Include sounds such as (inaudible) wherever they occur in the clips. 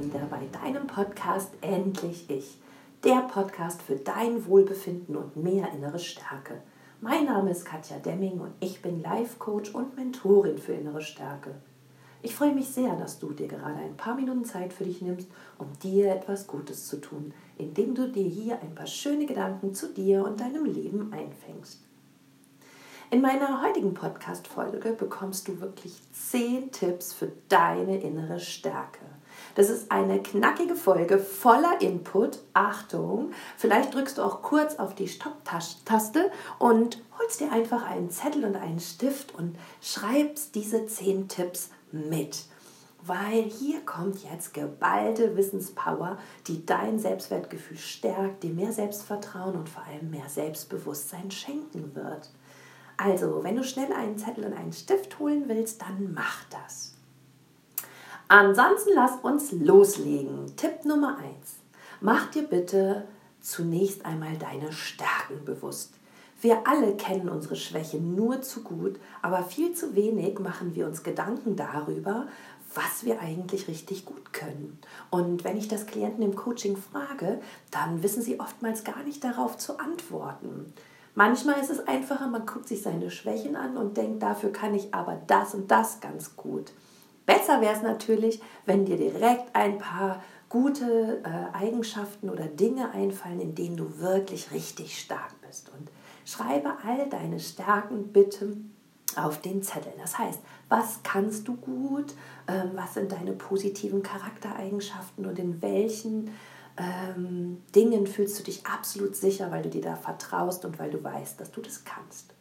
wieder bei deinem Podcast Endlich Ich. Der Podcast für dein Wohlbefinden und mehr innere Stärke. Mein Name ist Katja Demming und ich bin Life Coach und Mentorin für innere Stärke. Ich freue mich sehr, dass du dir gerade ein paar Minuten Zeit für dich nimmst, um dir etwas Gutes zu tun, indem du dir hier ein paar schöne Gedanken zu dir und deinem Leben einfängst. In meiner heutigen Podcast-Folge bekommst du wirklich 10 Tipps für deine innere Stärke. Das ist eine knackige Folge voller Input. Achtung, vielleicht drückst du auch kurz auf die Stopp-Taste und holst dir einfach einen Zettel und einen Stift und schreibst diese 10 Tipps mit. Weil hier kommt jetzt geballte Wissenspower, die dein Selbstwertgefühl stärkt, dir mehr Selbstvertrauen und vor allem mehr Selbstbewusstsein schenken wird. Also, wenn du schnell einen Zettel und einen Stift holen willst, dann mach das. Ansonsten lass uns loslegen. Tipp Nummer 1. Mach dir bitte zunächst einmal deine Stärken bewusst. Wir alle kennen unsere Schwächen nur zu gut, aber viel zu wenig machen wir uns Gedanken darüber, was wir eigentlich richtig gut können. Und wenn ich das Klienten im Coaching frage, dann wissen sie oftmals gar nicht darauf zu antworten. Manchmal ist es einfacher, man guckt sich seine Schwächen an und denkt, dafür kann ich aber das und das ganz gut. Besser wäre es natürlich, wenn dir direkt ein paar gute äh, Eigenschaften oder Dinge einfallen, in denen du wirklich richtig stark bist. Und schreibe all deine Stärken bitte auf den Zettel. Das heißt, was kannst du gut, ähm, was sind deine positiven Charaktereigenschaften und in welchen ähm, Dingen fühlst du dich absolut sicher, weil du dir da vertraust und weil du weißt, dass du das kannst.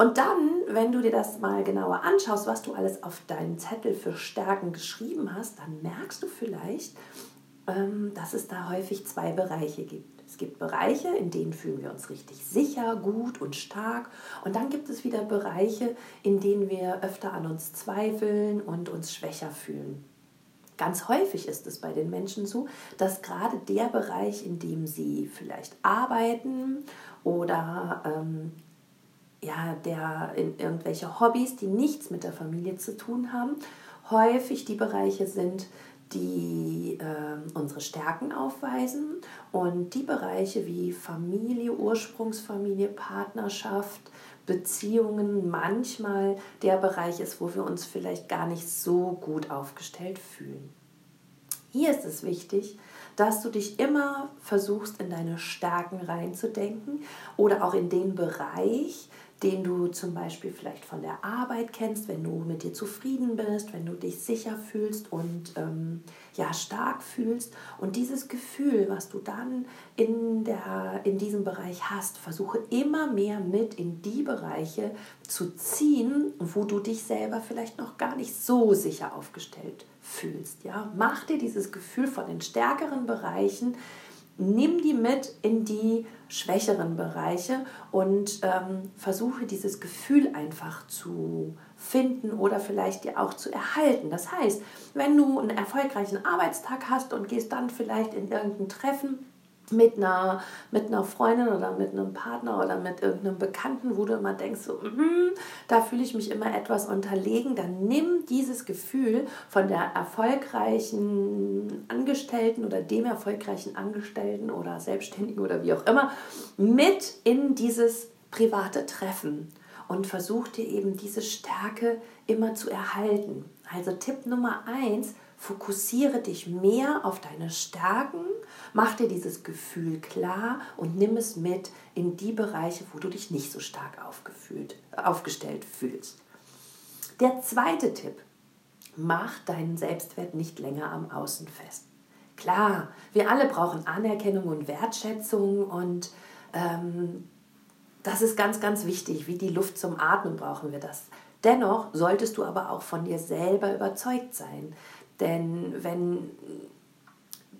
Und dann, wenn du dir das mal genauer anschaust, was du alles auf deinen Zettel für Stärken geschrieben hast, dann merkst du vielleicht, ähm, dass es da häufig zwei Bereiche gibt. Es gibt Bereiche, in denen fühlen wir uns richtig sicher, gut und stark. Und dann gibt es wieder Bereiche, in denen wir öfter an uns zweifeln und uns schwächer fühlen. Ganz häufig ist es bei den Menschen so, dass gerade der Bereich, in dem sie vielleicht arbeiten oder ähm, ja, der in irgendwelche Hobbys, die nichts mit der Familie zu tun haben, häufig die Bereiche sind, die äh, unsere Stärken aufweisen und die Bereiche wie Familie, Ursprungsfamilie, Partnerschaft, Beziehungen manchmal der Bereich ist, wo wir uns vielleicht gar nicht so gut aufgestellt fühlen. Hier ist es wichtig, dass du dich immer versuchst, in deine Stärken reinzudenken oder auch in den Bereich, den du zum Beispiel vielleicht von der Arbeit kennst, wenn du mit dir zufrieden bist, wenn du dich sicher fühlst und ähm, ja stark fühlst. Und dieses Gefühl, was du dann in, der, in diesem Bereich hast, versuche immer mehr mit in die Bereiche zu ziehen, wo du dich selber vielleicht noch gar nicht so sicher aufgestellt fühlst. Ja? Mach dir dieses Gefühl von den stärkeren Bereichen nimm die mit in die schwächeren Bereiche und ähm, versuche dieses Gefühl einfach zu finden oder vielleicht dir auch zu erhalten. Das heißt, wenn du einen erfolgreichen Arbeitstag hast und gehst dann vielleicht in irgendein Treffen, mit einer, mit einer Freundin oder mit einem Partner oder mit irgendeinem Bekannten, wo du immer denkst, so, mm, da fühle ich mich immer etwas unterlegen, dann nimm dieses Gefühl von der erfolgreichen Angestellten oder dem erfolgreichen Angestellten oder Selbstständigen oder wie auch immer mit in dieses private Treffen und versuch dir eben diese Stärke immer zu erhalten. Also Tipp Nummer eins, fokussiere dich mehr auf deine Stärken Mach dir dieses Gefühl klar und nimm es mit in die Bereiche, wo du dich nicht so stark aufgefühlt, aufgestellt fühlst. Der zweite Tipp, mach deinen Selbstwert nicht länger am Außen fest. Klar, wir alle brauchen Anerkennung und Wertschätzung und ähm, das ist ganz, ganz wichtig. Wie die Luft zum Atmen brauchen wir das. Dennoch solltest du aber auch von dir selber überzeugt sein. Denn wenn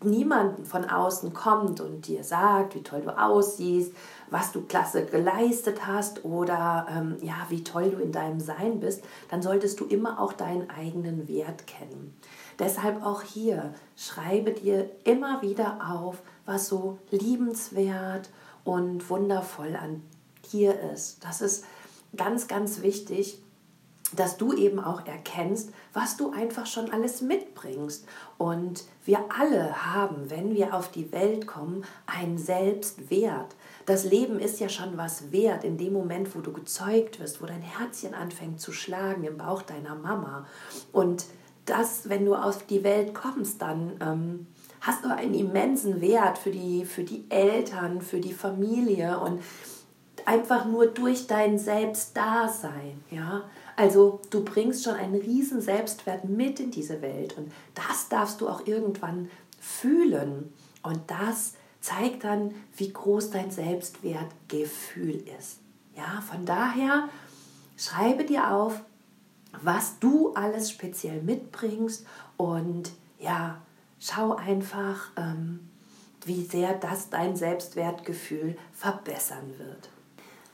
niemand von außen kommt und dir sagt, wie toll du aussiehst, was du klasse geleistet hast oder ähm, ja, wie toll du in deinem Sein bist, dann solltest du immer auch deinen eigenen Wert kennen. Deshalb auch hier, schreibe dir immer wieder auf, was so liebenswert und wundervoll an dir ist. Das ist ganz, ganz wichtig, dass du eben auch erkennst, was du einfach schon alles mitbringst. Und wir alle haben, wenn wir auf die Welt kommen, einen Selbstwert. Das Leben ist ja schon was wert in dem Moment, wo du gezeugt wirst, wo dein Herzchen anfängt zu schlagen im Bauch deiner Mama. Und das, wenn du auf die Welt kommst, dann ähm, hast du einen immensen Wert für die, für die Eltern, für die Familie und einfach nur durch dein Selbstdasein. Ja? Also du bringst schon einen riesen Selbstwert mit in diese Welt und das darfst du auch irgendwann fühlen. Und das zeigt dann, wie groß dein Selbstwertgefühl ist. Ja, von daher schreibe dir auf, was du alles speziell mitbringst und ja, schau einfach, ähm, wie sehr das dein Selbstwertgefühl verbessern wird.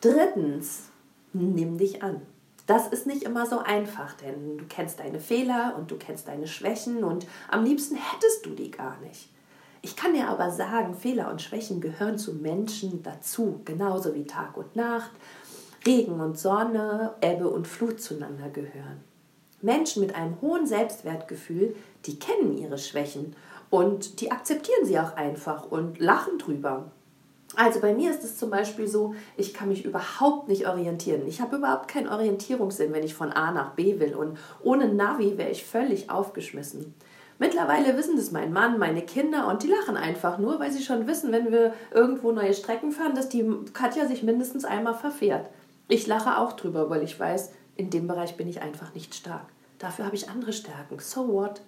Drittens, nimm dich an. Das ist nicht immer so einfach, denn du kennst deine Fehler und du kennst deine Schwächen und am liebsten hättest du die gar nicht. Ich kann dir aber sagen, Fehler und Schwächen gehören zu Menschen dazu, genauso wie Tag und Nacht, Regen und Sonne, Ebbe und Flut zueinander gehören. Menschen mit einem hohen Selbstwertgefühl, die kennen ihre Schwächen und die akzeptieren sie auch einfach und lachen drüber. Also bei mir ist es zum Beispiel so, ich kann mich überhaupt nicht orientieren. Ich habe überhaupt keinen Orientierungssinn, wenn ich von A nach B will. Und ohne Navi wäre ich völlig aufgeschmissen. Mittlerweile wissen das mein Mann, meine Kinder und die lachen einfach nur, weil sie schon wissen, wenn wir irgendwo neue Strecken fahren, dass die Katja sich mindestens einmal verfährt. Ich lache auch drüber, weil ich weiß, in dem Bereich bin ich einfach nicht stark. Dafür habe ich andere Stärken. So what?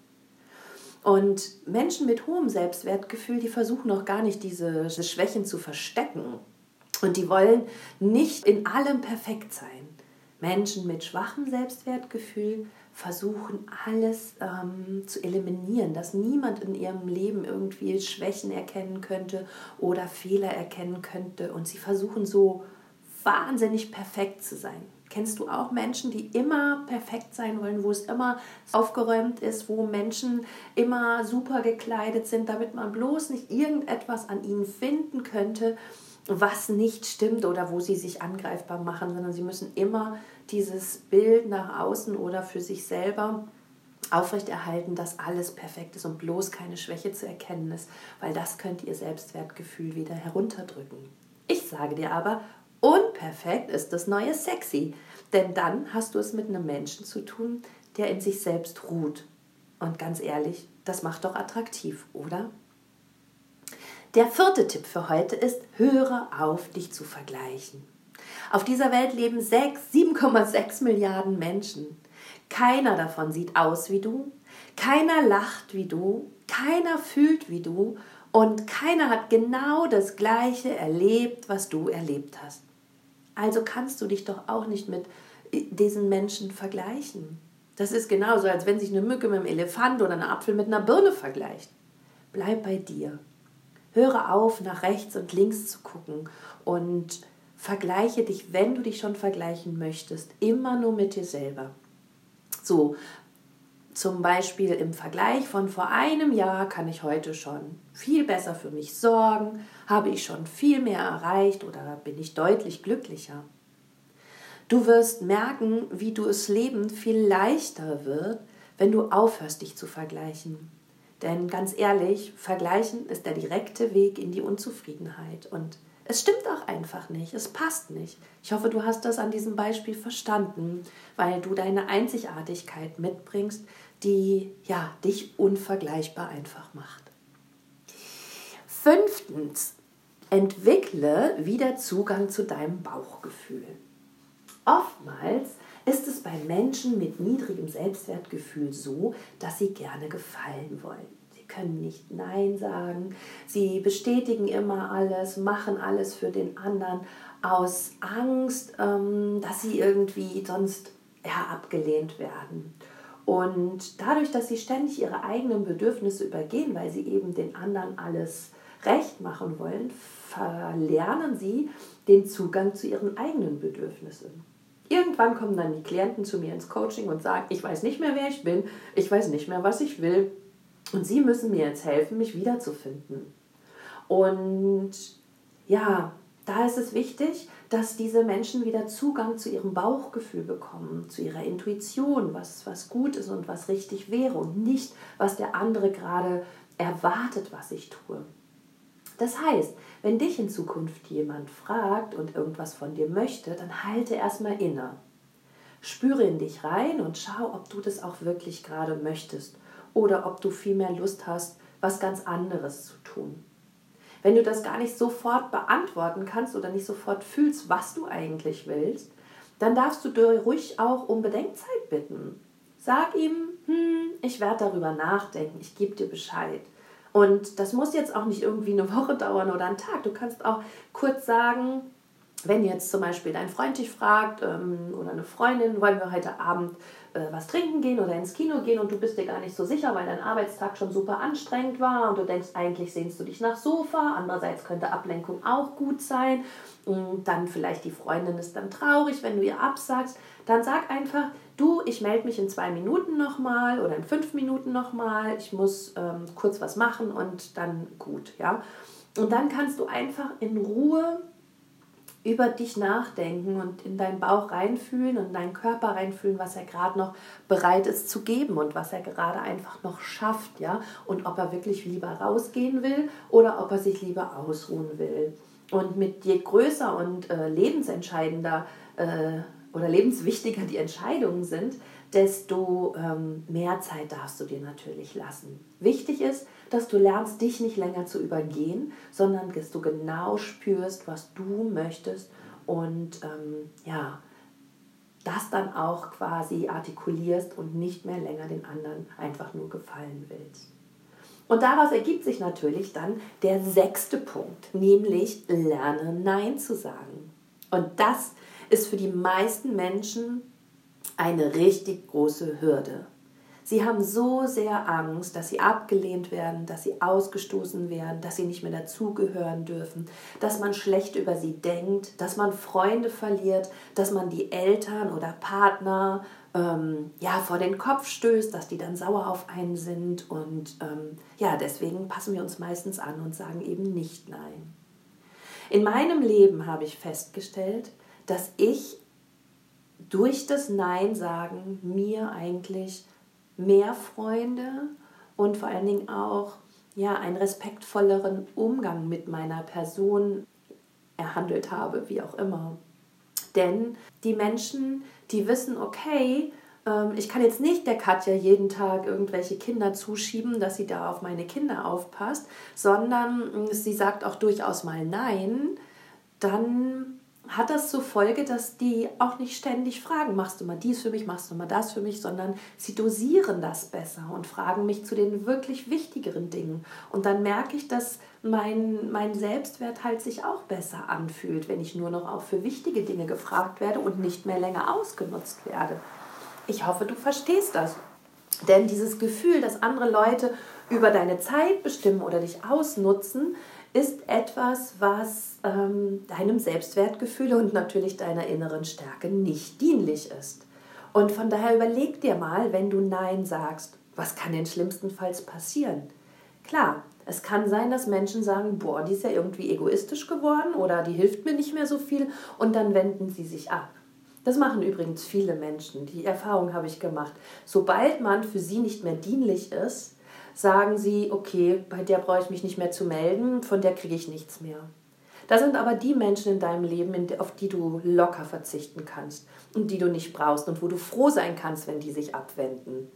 Und Menschen mit hohem Selbstwertgefühl, die versuchen auch gar nicht diese Schwächen zu verstecken. Und die wollen nicht in allem perfekt sein. Menschen mit schwachem Selbstwertgefühl versuchen alles ähm, zu eliminieren, dass niemand in ihrem Leben irgendwie Schwächen erkennen könnte oder Fehler erkennen könnte. Und sie versuchen so wahnsinnig perfekt zu sein. Kennst du auch Menschen, die immer perfekt sein wollen, wo es immer aufgeräumt ist, wo Menschen immer super gekleidet sind, damit man bloß nicht irgendetwas an ihnen finden könnte, was nicht stimmt oder wo sie sich angreifbar machen, sondern sie müssen immer dieses Bild nach außen oder für sich selber aufrechterhalten, dass alles perfekt ist und bloß keine Schwäche zu erkennen ist, weil das könnte ihr Selbstwertgefühl wieder herunterdrücken. Ich sage dir aber, unperfekt ist das neue Sexy, denn dann hast du es mit einem Menschen zu tun, der in sich selbst ruht. Und ganz ehrlich, das macht doch attraktiv, oder? Der vierte Tipp für heute ist, höre auf, dich zu vergleichen. Auf dieser Welt leben 7,6 Milliarden Menschen. Keiner davon sieht aus wie du, keiner lacht wie du, keiner fühlt wie du und keiner hat genau das Gleiche erlebt, was du erlebt hast. Also kannst du dich doch auch nicht mit diesen Menschen vergleichen. Das ist genauso, als wenn sich eine Mücke mit einem Elefant oder ein Apfel mit einer Birne vergleicht. Bleib bei dir. Höre auf, nach rechts und links zu gucken und vergleiche dich, wenn du dich schon vergleichen möchtest, immer nur mit dir selber. So, zum Beispiel im Vergleich von vor einem Jahr kann ich heute schon viel besser für mich sorgen, habe ich schon viel mehr erreicht oder bin ich deutlich glücklicher. Du wirst merken, wie du es Leben viel leichter wird, wenn du aufhörst, dich zu vergleichen. Denn ganz ehrlich, vergleichen ist der direkte Weg in die Unzufriedenheit. Und es stimmt auch einfach nicht, es passt nicht. Ich hoffe, du hast das an diesem Beispiel verstanden, weil du deine Einzigartigkeit mitbringst, die ja dich unvergleichbar einfach macht. Fünftens, entwickle wieder Zugang zu deinem Bauchgefühl. Oftmals ist es bei Menschen mit niedrigem Selbstwertgefühl so, dass sie gerne gefallen wollen. Sie können nicht Nein sagen, sie bestätigen immer alles, machen alles für den anderen aus Angst, ähm, dass sie irgendwie sonst ja, abgelehnt werden. Und dadurch, dass sie ständig ihre eigenen Bedürfnisse übergehen, weil sie eben den anderen alles recht machen wollen, verlernen sie den Zugang zu ihren eigenen Bedürfnissen. Irgendwann kommen dann die Klienten zu mir ins Coaching und sagen, ich weiß nicht mehr, wer ich bin, ich weiß nicht mehr, was ich will. Und sie müssen mir jetzt helfen, mich wiederzufinden. Und ja, da ist es wichtig, dass diese Menschen wieder Zugang zu ihrem Bauchgefühl bekommen, zu ihrer Intuition, was, was gut ist und was richtig wäre und nicht, was der andere gerade erwartet, was ich tue. Das heißt, wenn dich in Zukunft jemand fragt und irgendwas von dir möchte, dann halte erstmal inne. Spüre in dich rein und schau, ob du das auch wirklich gerade möchtest oder ob du viel mehr Lust hast, was ganz anderes zu tun. Wenn du das gar nicht sofort beantworten kannst oder nicht sofort fühlst, was du eigentlich willst, dann darfst du dir ruhig auch um Bedenkzeit bitten. Sag ihm, hm, ich werde darüber nachdenken, ich gebe dir Bescheid. Und das muss jetzt auch nicht irgendwie eine Woche (laughs) dauern oder einen Tag. Du kannst auch kurz sagen, wenn jetzt zum Beispiel dein Freund dich fragt ähm, oder eine Freundin, wollen wir heute Abend was trinken gehen oder ins Kino gehen und du bist dir gar nicht so sicher, weil dein Arbeitstag schon super anstrengend war und du denkst, eigentlich sehnst du dich nach Sofa, andererseits könnte Ablenkung auch gut sein. Und dann vielleicht die Freundin ist dann traurig, wenn du ihr absagst, dann sag einfach, du, ich melde mich in zwei Minuten nochmal oder in fünf Minuten nochmal, ich muss ähm, kurz was machen und dann gut, ja. Und dann kannst du einfach in Ruhe über dich nachdenken und in deinen Bauch reinfühlen und in deinen Körper reinfühlen, was er gerade noch bereit ist zu geben und was er gerade einfach noch schafft, ja, und ob er wirklich lieber rausgehen will oder ob er sich lieber ausruhen will. Und mit je größer und äh, lebensentscheidender äh, oder lebenswichtiger die Entscheidungen sind, desto ähm, mehr Zeit darfst du dir natürlich lassen. Wichtig ist, dass du lernst, dich nicht länger zu übergehen, sondern dass du genau spürst, was du möchtest und ähm, ja, das dann auch quasi artikulierst und nicht mehr länger den anderen einfach nur gefallen willst. Und daraus ergibt sich natürlich dann der sechste Punkt, nämlich lerne Nein zu sagen. Und das ist für die meisten Menschen eine richtig große Hürde. Sie haben so sehr Angst, dass sie abgelehnt werden, dass sie ausgestoßen werden, dass sie nicht mehr dazugehören dürfen, dass man schlecht über sie denkt, dass man Freunde verliert, dass man die Eltern oder Partner ähm, ja, vor den Kopf stößt, dass die dann sauer auf einen sind. Und ähm, ja, deswegen passen wir uns meistens an und sagen eben nicht Nein. In meinem Leben habe ich festgestellt, dass ich durch das Nein sagen mir eigentlich mehr Freunde und vor allen Dingen auch ja, einen respektvolleren Umgang mit meiner Person erhandelt habe, wie auch immer. Denn die Menschen, die wissen, okay, ähm, ich kann jetzt nicht der Katja jeden Tag irgendwelche Kinder zuschieben, dass sie da auf meine Kinder aufpasst, sondern mm, sie sagt auch durchaus mal Nein, dann hat das zur Folge, dass die auch nicht ständig fragen, machst du mal dies für mich, machst du mal das für mich, sondern sie dosieren das besser und fragen mich zu den wirklich wichtigeren Dingen. Und dann merke ich, dass mein, mein Selbstwert halt sich auch besser anfühlt, wenn ich nur noch auch für wichtige Dinge gefragt werde und nicht mehr länger ausgenutzt werde. Ich hoffe, du verstehst das. Denn dieses Gefühl, dass andere Leute über deine Zeit bestimmen oder dich ausnutzen, ist etwas, was ähm, deinem Selbstwertgefühl und natürlich deiner inneren Stärke nicht dienlich ist. Und von daher überleg dir mal, wenn du Nein sagst, was kann denn schlimmstenfalls passieren? Klar, es kann sein, dass Menschen sagen, boah, die ist ja irgendwie egoistisch geworden oder die hilft mir nicht mehr so viel und dann wenden sie sich ab. Das machen übrigens viele Menschen. Die Erfahrung habe ich gemacht. Sobald man für sie nicht mehr dienlich ist, sagen sie, okay, bei der brauche ich mich nicht mehr zu melden, von der kriege ich nichts mehr. Da sind aber die Menschen in deinem Leben, auf die du locker verzichten kannst und die du nicht brauchst und wo du froh sein kannst, wenn die sich abwenden.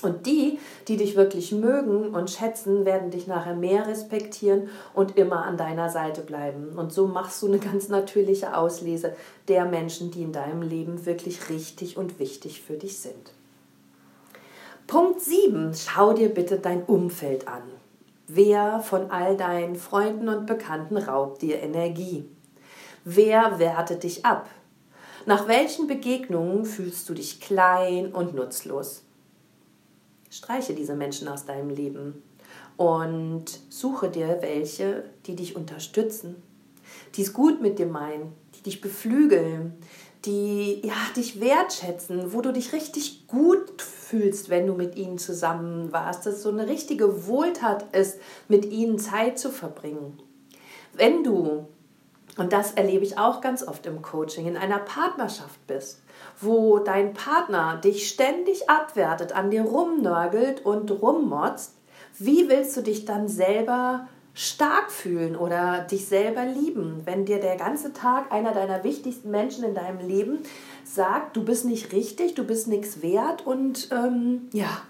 Und die, die dich wirklich mögen und schätzen, werden dich nachher mehr respektieren und immer an deiner Seite bleiben. Und so machst du eine ganz natürliche Auslese der Menschen, die in deinem Leben wirklich richtig und wichtig für dich sind. Punkt 7. Schau dir bitte dein Umfeld an. Wer von all deinen Freunden und Bekannten raubt dir Energie? Wer wertet dich ab? Nach welchen Begegnungen fühlst du dich klein und nutzlos? Streiche diese Menschen aus deinem Leben und suche dir welche, die dich unterstützen, die es gut mit dir meinen, die dich beflügeln, die ja, dich wertschätzen, wo du dich richtig gut fühlst, wenn du mit ihnen zusammen warst, dass es so eine richtige Wohltat ist, mit ihnen Zeit zu verbringen. Wenn du und das erlebe ich auch ganz oft im Coaching, in einer Partnerschaft bist, wo dein Partner dich ständig abwertet, an dir rumnörgelt und rummotzt, wie willst du dich dann selber stark fühlen oder dich selber lieben, wenn dir der ganze Tag einer deiner wichtigsten Menschen in deinem Leben sagt, du bist nicht richtig, du bist nichts wert und ähm, ja,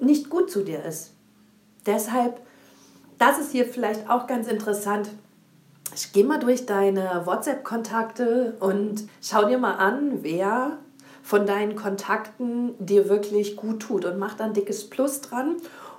nicht gut zu dir ist. Deshalb, das ist hier vielleicht auch ganz interessant. Ich gehe mal durch deine WhatsApp-Kontakte und schau dir mal an, wer von deinen Kontakten dir wirklich gut tut und mach dann dickes Plus dran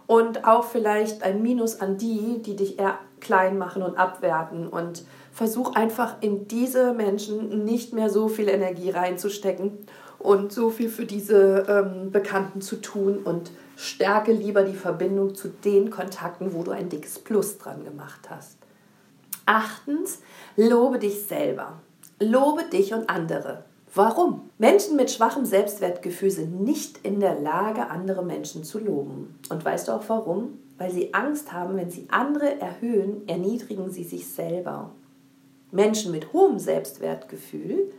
und auch vielleicht ein Minus an die, die dich eher klein machen und abwerten und versuch einfach in diese Menschen nicht mehr so viel Energie reinzustecken und so viel für diese ähm, Bekannten zu tun und stärke lieber die Verbindung zu den Kontakten, wo du ein dickes Plus dran gemacht hast. Achtens, lobe dich selber. Lobe dich und andere. Warum? Menschen mit schwachem Selbstwertgefühl sind nicht in der Lage, andere Menschen zu loben. Und weißt du auch warum? Weil sie Angst haben, wenn sie andere erhöhen, erniedrigen sie sich selber. Menschen mit hohem Selbstwertgefühl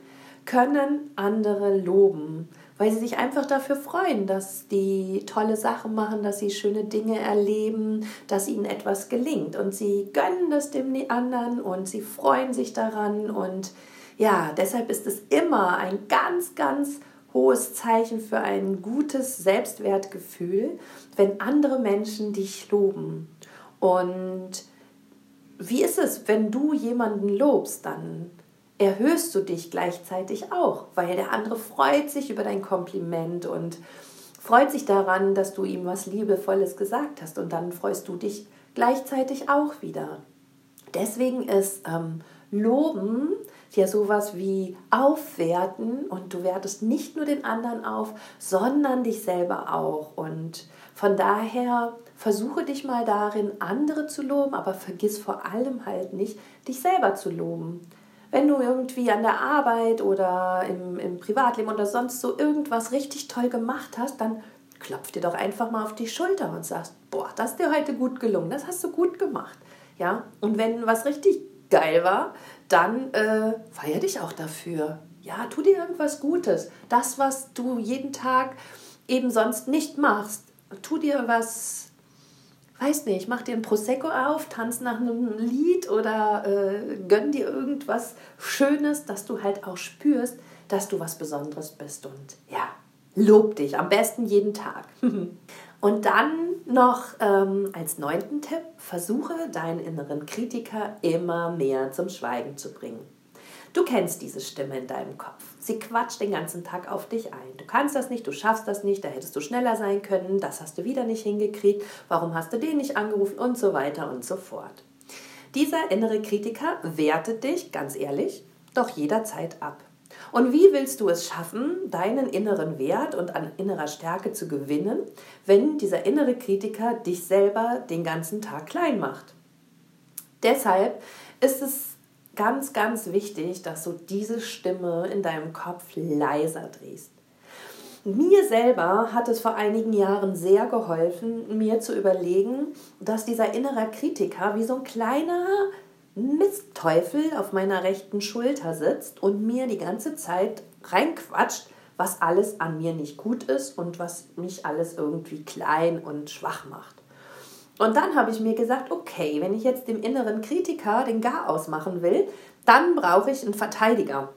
können andere loben, weil sie sich einfach dafür freuen, dass die tolle Sachen machen, dass sie schöne Dinge erleben, dass ihnen etwas gelingt. Und sie gönnen das dem anderen und sie freuen sich daran. Und ja, deshalb ist es immer ein ganz, ganz hohes Zeichen für ein gutes Selbstwertgefühl, wenn andere Menschen dich loben. Und wie ist es, wenn du jemanden lobst, dann erhöhst du dich gleichzeitig auch, weil der andere freut sich über dein Kompliment und freut sich daran, dass du ihm was Liebevolles gesagt hast und dann freust du dich gleichzeitig auch wieder. Deswegen ist ähm, Loben ja sowas wie aufwerten und du wertest nicht nur den anderen auf, sondern dich selber auch. Und von daher versuche dich mal darin, andere zu loben, aber vergiss vor allem halt nicht, dich selber zu loben. Wenn du irgendwie an der Arbeit oder im, im Privatleben oder sonst so irgendwas richtig toll gemacht hast, dann klopf dir doch einfach mal auf die Schulter und sagst, boah, das ist dir heute gut gelungen, das hast du gut gemacht. Ja, und wenn was richtig geil war, dann äh, feier dich auch dafür. Ja, tu dir irgendwas Gutes. Das, was du jeden Tag eben sonst nicht machst. Tu dir was, weiß nicht, mach dir ein Prosecco auf, tanz nach einem Lied oder äh, gönn dir irgendwas Schönes, dass du halt auch spürst, dass du was Besonderes bist. Und ja, lob dich, am besten jeden Tag. (laughs) Und dann noch ähm, als neunten Tipp, versuche deinen inneren Kritiker immer mehr zum Schweigen zu bringen. Du kennst diese Stimme in deinem Kopf. Sie quatscht den ganzen Tag auf dich ein. Du kannst das nicht, du schaffst das nicht, da hättest du schneller sein können, das hast du wieder nicht hingekriegt, warum hast du den nicht angerufen und so weiter und so fort. Dieser innere Kritiker wertet dich, ganz ehrlich, doch jederzeit ab. Und wie willst du es schaffen, deinen inneren Wert und an innerer Stärke zu gewinnen, wenn dieser innere Kritiker dich selber den ganzen Tag klein macht? Deshalb ist es ganz, ganz wichtig, dass du diese Stimme in deinem Kopf leiser drehst. Mir selber hat es vor einigen Jahren sehr geholfen, mir zu überlegen, dass dieser innere Kritiker wie so ein kleiner Mistteufel auf meiner rechten Schulter sitzt und mir die ganze Zeit reinquatscht, was alles an mir nicht gut ist und was mich alles irgendwie klein und schwach macht. Und dann habe ich mir gesagt, okay, wenn ich jetzt dem inneren Kritiker den Gar ausmachen will, dann brauche ich einen Verteidiger.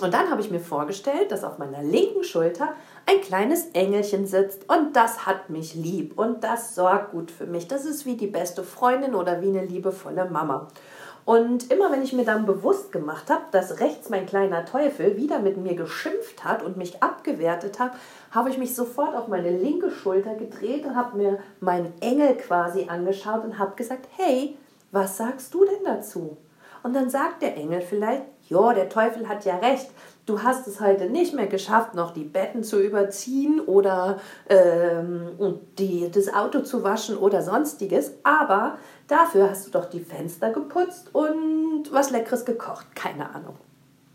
Und dann habe ich mir vorgestellt, dass auf meiner linken Schulter ein kleines Engelchen sitzt und das hat mich lieb und das sorgt gut für mich. Das ist wie die beste Freundin oder wie eine liebevolle Mama. Und immer wenn ich mir dann bewusst gemacht habe, dass rechts mein kleiner Teufel wieder mit mir geschimpft hat und mich abgewertet hat, habe ich mich sofort auf meine linke Schulter gedreht und habe mir meinen Engel quasi angeschaut und habe gesagt, hey, was sagst du denn dazu? Und dann sagt der Engel vielleicht, ja, der Teufel hat ja recht, du hast es heute nicht mehr geschafft, noch die Betten zu überziehen oder ähm, die, das Auto zu waschen oder sonstiges, aber dafür hast du doch die Fenster geputzt und was Leckeres gekocht. Keine Ahnung.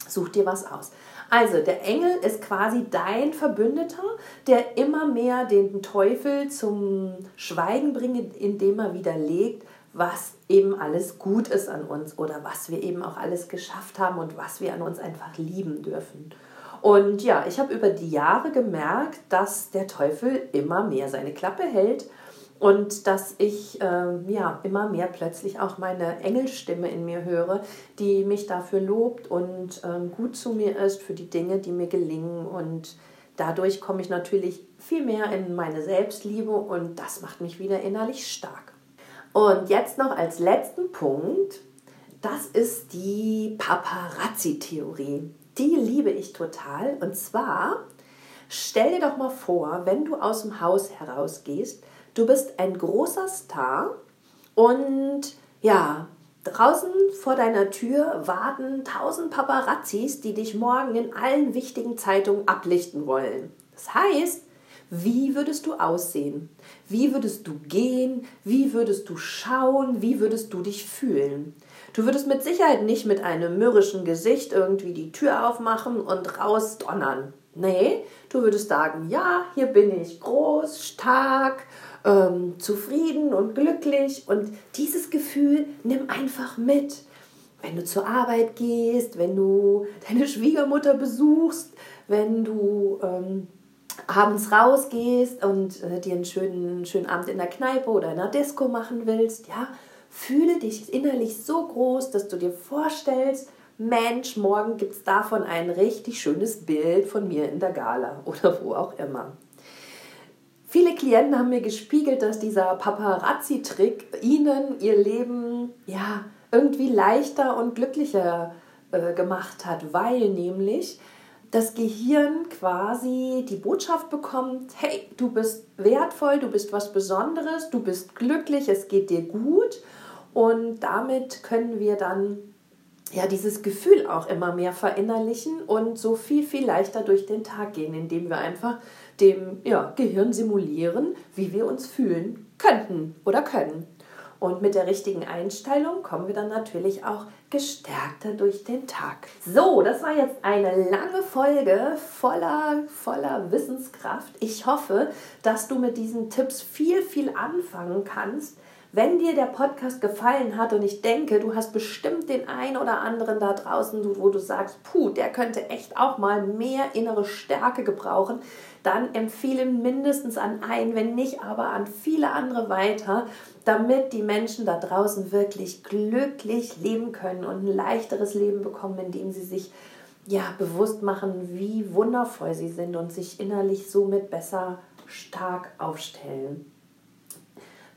Such dir was aus. Also, der Engel ist quasi dein Verbündeter, der immer mehr den Teufel zum Schweigen bringt, indem er widerlegt, was eben alles gut ist an uns oder was wir eben auch alles geschafft haben und was wir an uns einfach lieben dürfen. Und ja, ich habe über die Jahre gemerkt, dass der Teufel immer mehr seine Klappe hält und dass ich äh, ja immer mehr plötzlich auch meine Engelstimme in mir höre, die mich dafür lobt und äh, gut zu mir ist für die Dinge, die mir gelingen und dadurch komme ich natürlich viel mehr in meine Selbstliebe und das macht mich wieder innerlich stark. Und jetzt noch als letzten Punkt, das ist die Paparazzi-Theorie. Die liebe ich total. Und zwar, stell dir doch mal vor, wenn du aus dem Haus herausgehst, du bist ein großer Star und ja, draußen vor deiner Tür warten tausend Paparazzis, die dich morgen in allen wichtigen Zeitungen ablichten wollen. Das heißt, wie würdest du aussehen? Wie würdest du gehen? Wie würdest du schauen? Wie würdest du dich fühlen? Du würdest mit Sicherheit nicht mit einem mürrischen Gesicht irgendwie die Tür aufmachen und rausdonnern. Nee, du würdest sagen, ja, hier bin ich groß, stark, ähm, zufrieden und glücklich. Und dieses Gefühl nimm einfach mit. Wenn du zur Arbeit gehst, wenn du deine Schwiegermutter besuchst, wenn du ähm, abends rausgehst und äh, dir einen schönen, schönen Abend in der Kneipe oder in der Disco machen willst, ja, fühle dich innerlich so groß, dass du dir vorstellst, Mensch, morgen gibt es davon ein richtig schönes Bild von mir in der Gala oder wo auch immer. Viele Klienten haben mir gespiegelt, dass dieser Paparazzi-Trick ihnen ihr Leben ja irgendwie leichter und glücklicher äh, gemacht hat, weil nämlich das Gehirn quasi die Botschaft bekommt, hey, du bist wertvoll, du bist was Besonderes, du bist glücklich, es geht dir gut. Und damit können wir dann ja dieses Gefühl auch immer mehr verinnerlichen und so viel viel leichter durch den Tag gehen, indem wir einfach dem ja, Gehirn simulieren, wie wir uns fühlen könnten oder können. Und mit der richtigen Einstellung kommen wir dann natürlich auch gestärkter durch den Tag. So, das war jetzt eine lange Folge voller, voller Wissenskraft. Ich hoffe, dass du mit diesen Tipps viel, viel anfangen kannst. Wenn dir der Podcast gefallen hat und ich denke, du hast bestimmt den einen oder anderen da draußen, wo du sagst, puh, der könnte echt auch mal mehr innere Stärke gebrauchen, dann empfehle mindestens an einen, wenn nicht aber an viele andere weiter, damit die Menschen da draußen wirklich glücklich leben können und ein leichteres Leben bekommen, indem sie sich ja bewusst machen, wie wundervoll sie sind und sich innerlich somit besser stark aufstellen.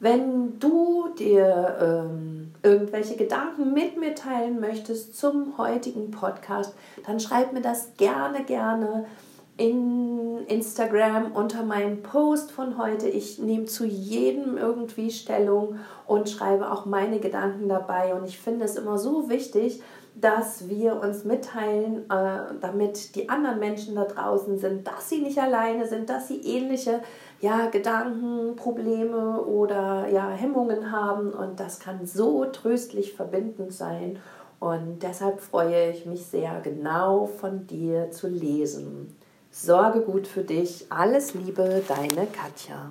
Wenn du dir ähm, irgendwelche Gedanken mit mir teilen möchtest zum heutigen Podcast, dann schreib mir das gerne, gerne in Instagram unter meinem Post von heute. Ich nehme zu jedem irgendwie Stellung und schreibe auch meine Gedanken dabei. Und ich finde es immer so wichtig, dass wir uns mitteilen, äh, damit die anderen Menschen da draußen sind, dass sie nicht alleine sind, dass sie ähnliche ja, Gedanken, Probleme oder ja, Hemmungen haben. Und das kann so tröstlich verbindend sein. Und deshalb freue ich mich sehr, genau von dir zu lesen. Sorge gut für dich. Alles Liebe, deine Katja.